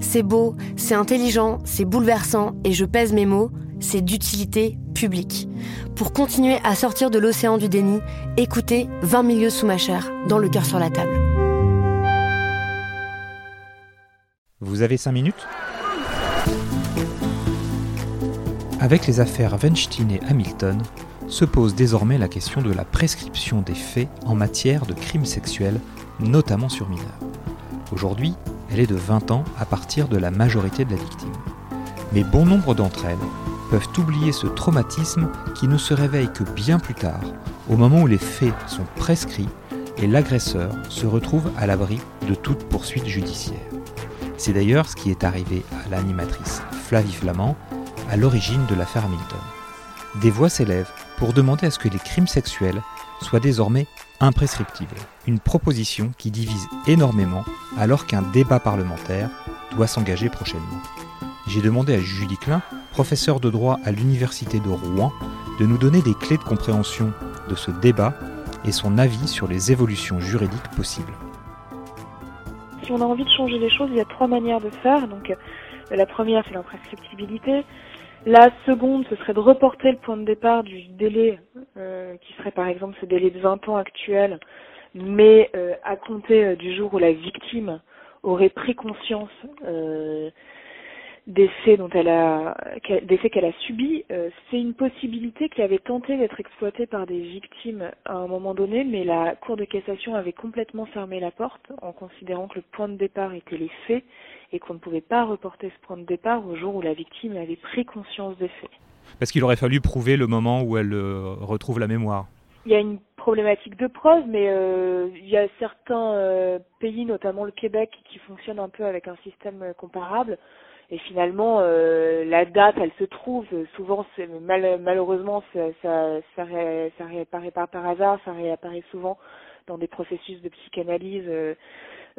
C'est beau, c'est intelligent, c'est bouleversant, et je pèse mes mots, c'est d'utilité publique. Pour continuer à sortir de l'océan du déni, écoutez 20 milieux sous ma chair, dans le cœur sur la table. Vous avez 5 minutes? Avec les affaires Weinstein et Hamilton, se pose désormais la question de la prescription des faits en matière de crimes sexuels, notamment sur mineurs. Aujourd'hui, elle est de 20 ans à partir de la majorité de la victime. Mais bon nombre d'entre elles peuvent oublier ce traumatisme qui ne se réveille que bien plus tard, au moment où les faits sont prescrits et l'agresseur se retrouve à l'abri de toute poursuite judiciaire. C'est d'ailleurs ce qui est arrivé à l'animatrice Flavie Flamand à l'origine de l'affaire Hamilton. Des voix s'élèvent pour demander à ce que les crimes sexuels soient désormais imprescriptibles, une proposition qui divise énormément alors qu'un débat parlementaire doit s'engager prochainement. J'ai demandé à Julie Klein, professeure de droit à l'Université de Rouen, de nous donner des clés de compréhension de ce débat et son avis sur les évolutions juridiques possibles. Si on a envie de changer les choses, il y a trois manières de faire. Donc, euh, la première, c'est l'imprescriptibilité. La seconde, ce serait de reporter le point de départ du délai, euh, qui serait par exemple ce délai de 20 ans actuel, mais euh, à compter euh, du jour où la victime aurait pris conscience des faits dont elle a, des faits qu'elle a subis. C'est une possibilité qui avait tenté d'être exploitée par des victimes à un moment donné, mais la Cour de cassation avait complètement fermé la porte en considérant que le point de départ était les faits et qu'on ne pouvait pas reporter ce point de départ au jour où la victime avait pris conscience des faits. Parce qu'il aurait fallu prouver le moment où elle euh, retrouve la mémoire? Il y a une problématique de preuve, mais euh, il y a certains euh, pays, notamment le Québec, qui fonctionnent un peu avec un système comparable. Et finalement, la date, elle se trouve. Souvent, mal, malheureusement, ça, ça, ça, ça réapparaît pas par hasard, ça réapparaît souvent dans des processus de psychanalyse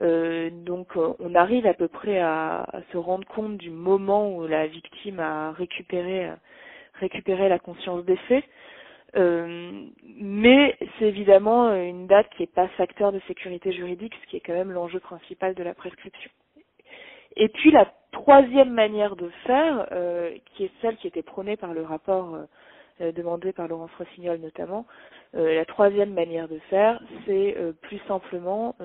euh, donc euh, on arrive à peu près à, se rendre compte du moment où la victime a récupéré récupéré la conscience des faits. Euh, mais c'est évidemment une date qui n'est pas facteur de sécurité juridique, ce qui est quand même l'enjeu principal de la prescription. Et puis la troisième manière de faire, qui est celle qui était prônée par le rapport demandé par Laurence Rossignol notamment, la troisième manière de faire, c'est plus simplement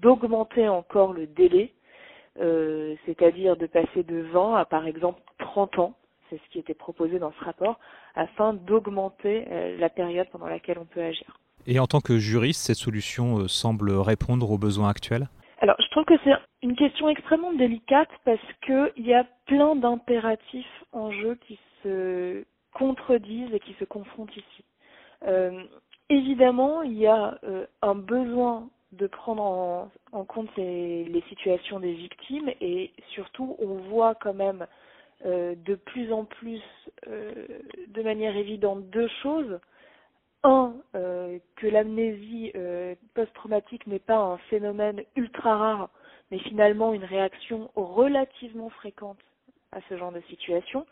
d'augmenter encore le délai, euh, c'est-à-dire de passer de 20 à par exemple 30 ans, c'est ce qui était proposé dans ce rapport, afin d'augmenter euh, la période pendant laquelle on peut agir. Et en tant que juriste, cette solution euh, semble répondre aux besoins actuels? Alors, je trouve que c'est une question extrêmement délicate parce qu'il y a plein d'impératifs en jeu qui se contredisent et qui se confrontent ici. évidemment, il y a un besoin de prendre en, compte les, situations des victimes et surtout on voit quand même euh, de plus en plus euh, de manière évidente deux choses. Un, euh, que l'amnésie post-traumatique n'est pas un phénomène ultra rare, mais finalement une réaction relativement fréquente à ce genre de situation.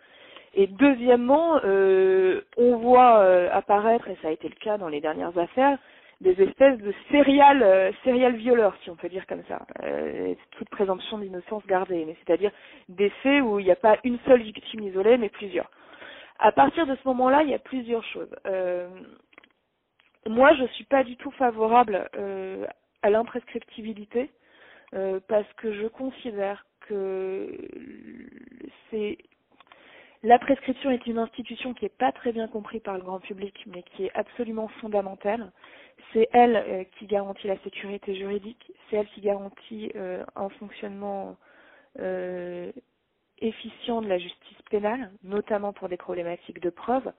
Et deuxièmement, on voit apparaître, et ça a été le cas dans les dernières affaires, des espèces de serial, euh, serial violeurs, si on peut dire comme ça. Euh, toute présomption d'innocence gardée, mais c'est-à-dire des faits où il n'y a pas une seule victime isolée, mais plusieurs. À partir de ce moment-là, il y a plusieurs choses. Euh, moi, je suis pas du tout favorable euh, à l'imprescriptibilité. parce que je considère que c'est la prescription est une institution qui n'est pas très bien comprise par le grand public, mais qui est absolument fondamentale. C'est elle euh, qui garantit la sécurité juridique, c'est elle qui garantit euh, un fonctionnement euh, efficient de la justice pénale, notamment pour des problématiques de preuve,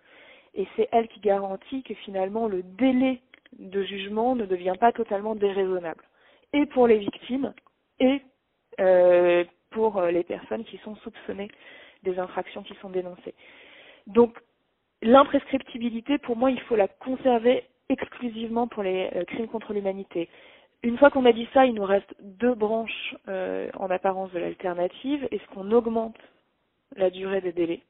et c'est elle qui garantit que finalement le délai de jugement ne devient pas totalement déraisonnable, et pour les victimes, et pour les personnes qui sont soupçonnées des infractions qui sont dénoncées. Donc l'imprescriptibilité, pour moi, il faut la conserver exclusivement pour les euh, crimes contre l'humanité. Une fois qu'on a dit ça, il nous reste deux branches euh, en apparence de l'alternative. Est-ce qu'on augmente la durée des délais?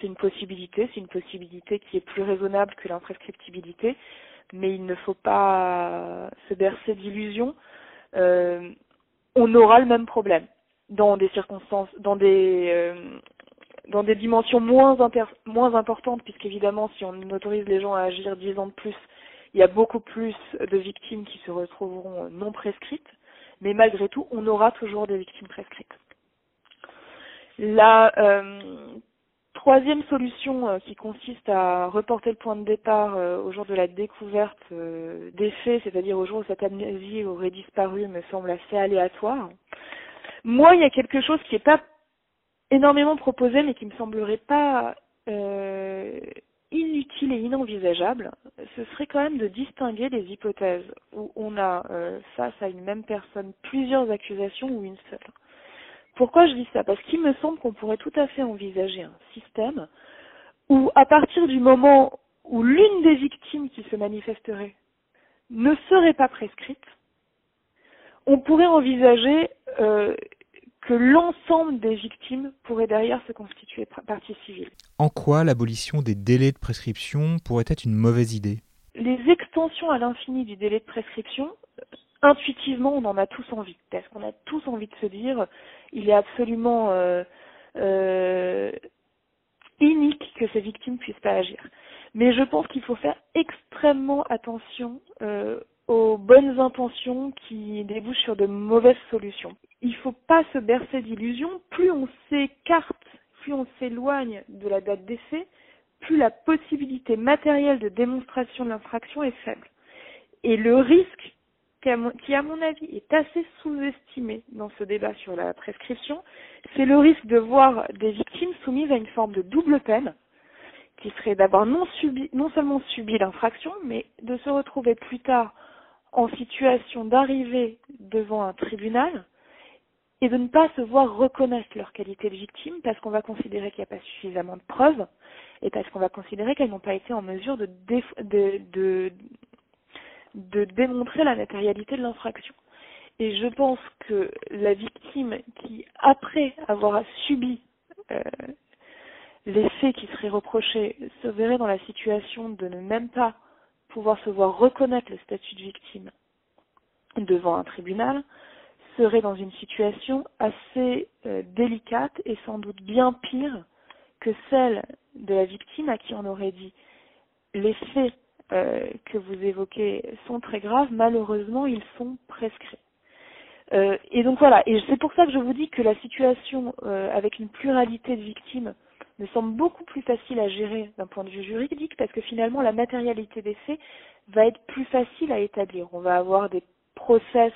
C'est une possibilité, c'est une possibilité qui est plus raisonnable que l'imprescriptibilité, mais il ne faut pas se bercer d'illusions. Euh, on aura le même problème dans des circonstances, dans des dans des dimensions moins, moins importantes, puisqu'évidemment, si on autorise les gens à agir dix ans de plus, il y a beaucoup plus de victimes qui se retrouveront non prescrites, mais malgré tout, on aura toujours des victimes prescrites. La euh, troisième solution euh, qui consiste à reporter le point de départ euh, au jour de la découverte des faits, c'est-à-dire au jour où cette amnésie aurait disparu, me semble assez aléatoire. Moi, il y a quelque chose qui n'est pas énormément proposé, mais qui me semblerait pas inutile et inenvisageable, ce serait quand même de distinguer les hypothèses où on a euh, face à une même personne plusieurs accusations ou une seule. Pourquoi je dis ça? Parce qu'il me semble qu'on pourrait tout à fait envisager un système où, à partir du moment où l'une des victimes qui se manifesterait ne serait pas prescrite, on pourrait envisager euh, que l'ensemble des victimes pourraient derrière se constituer partie civile. En quoi l'abolition des délais de prescription pourrait être une mauvaise idée? Les extensions à l'infini du délai de prescription, euh, intuitivement, on en a tous envie. Parce qu'on a tous envie de se dire, il est absolument euh, euh, unique que ces victimes puissent pas agir? Mais je pense qu'il faut faire extrêmement attention euh, aux bonnes intentions qui débouchent sur de mauvaises solutions. Il ne faut pas se bercer d'illusions. Plus on s'écarte, plus on s'éloigne de la date d'essai, plus la possibilité matérielle de démonstration de l'infraction est faible. Et le risque, qui à mon avis est assez sous-estimé dans ce débat sur la prescription, c'est le risque de voir des victimes soumises à une forme de double peine, qui serait d'abord non, non seulement subir l'infraction, mais de se retrouver plus tard en situation d'arriver devant un tribunal et de ne pas se voir reconnaître leur qualité de victime parce qu'on va considérer qu'il n'y a pas suffisamment de preuves et parce qu'on va considérer qu'elles n'ont pas été en mesure de, démontrer la matérialité de l'infraction. Et je pense que la victime qui, après avoir subi euh, les faits qui seraient reprochés, se verrait dans la situation de ne même pas pouvoir se voir reconnaître le statut de victime devant un tribunal serait dans une situation assez euh, délicate et sans doute bien pire que celle de la victime à qui on aurait dit les faits euh, que vous évoquez sont très graves, malheureusement ils sont prescrits. Euh, et donc voilà, et c'est pour ça que je vous dis que la situation avec une pluralité de victimes me semble beaucoup plus facile à gérer d'un point de vue juridique parce que finalement la matérialité des faits va être plus facile à établir. On va avoir des process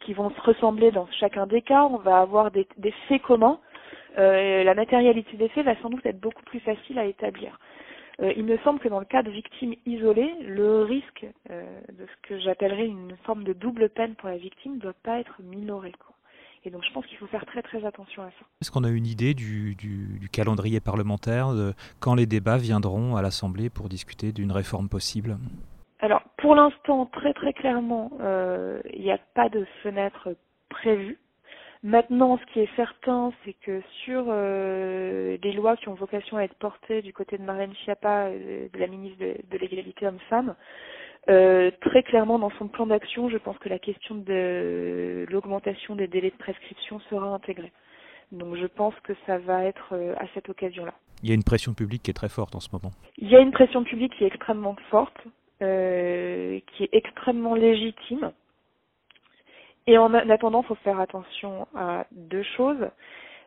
qui vont se ressembler dans chacun des cas, on va avoir des, faits communs. Euh, la matérialité des faits va sans doute être beaucoup plus facile à établir. Euh, il me semble que dans le cas de victimes isolées, le risque euh, de ce que j'appellerais une forme de double peine pour la victime ne doit pas être minoré. Et donc je pense qu'il faut faire très très attention à ça. Est-ce qu'on a une idée du, calendrier parlementaire, de quand les débats viendront à l'Assemblée pour discuter d'une réforme possible? Alors pour l'instant, très très clairement, euh, il n'y a pas de fenêtre prévue. Maintenant, ce qui est certain, c'est que sur euh, les lois qui ont vocation à être portées du côté de Marlène Schiappa, euh, de la ministre de, de l'égalité homme-femme, euh, très clairement, dans son plan d'action, je pense que la question de l'augmentation des délais de prescription sera intégrée. Donc je pense que ça va être à cette occasion-là. Il y a une pression publique qui est très forte en ce moment. Il y a une pression publique qui est extrêmement forte, euh, qui est extrêmement légitime. Et en attendant, il faut faire attention à deux choses.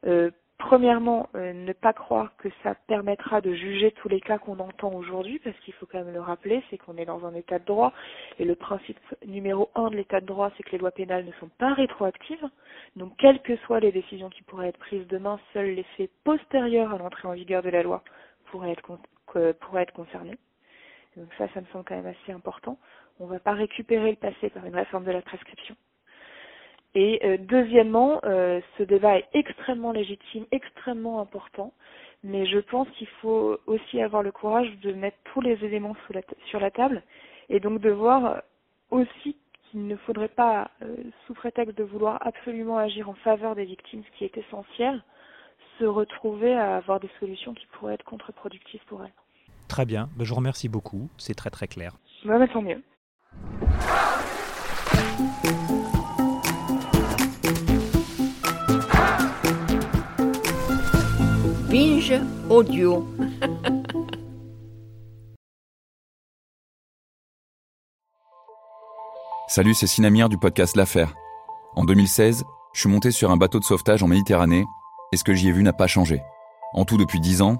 Euh, premièrement, euh, ne pas croire que ça permettra de juger tous les cas qu'on entend aujourd'hui, parce qu'il faut quand même le rappeler, c'est qu'on est dans un état de droit, et le principe numéro un de l'état de droit, c'est que les lois pénales ne sont pas rétroactives. Donc, quelles que soient les décisions qui pourraient être prises demain, seuls les faits postérieurs à l'entrée en vigueur de la loi pourraient être, pourraient être concernés. Donc ça, ça me semble quand même assez important. On ne va pas récupérer le passé par une réforme de la prescription. Et euh, deuxièmement, euh, ce débat est extrêmement légitime, extrêmement important, mais je pense qu'il faut aussi avoir le courage de mettre tous les éléments sur la table et donc de voir aussi qu'il ne faudrait pas, euh, sous prétexte de vouloir absolument agir en faveur des victimes, ce qui est essentiel, se retrouver à avoir des solutions qui pourraient être contre-productives pour elles. Très bien, ben, je vous remercie beaucoup, c'est très très clair. Bah, tant mieux. Binge audio. Salut, c'est Sinamir du podcast L'Affaire. En 2016, je suis monté sur un bateau de sauvetage en Méditerranée et ce que j'y ai vu n'a pas changé. En tout, depuis 10 ans,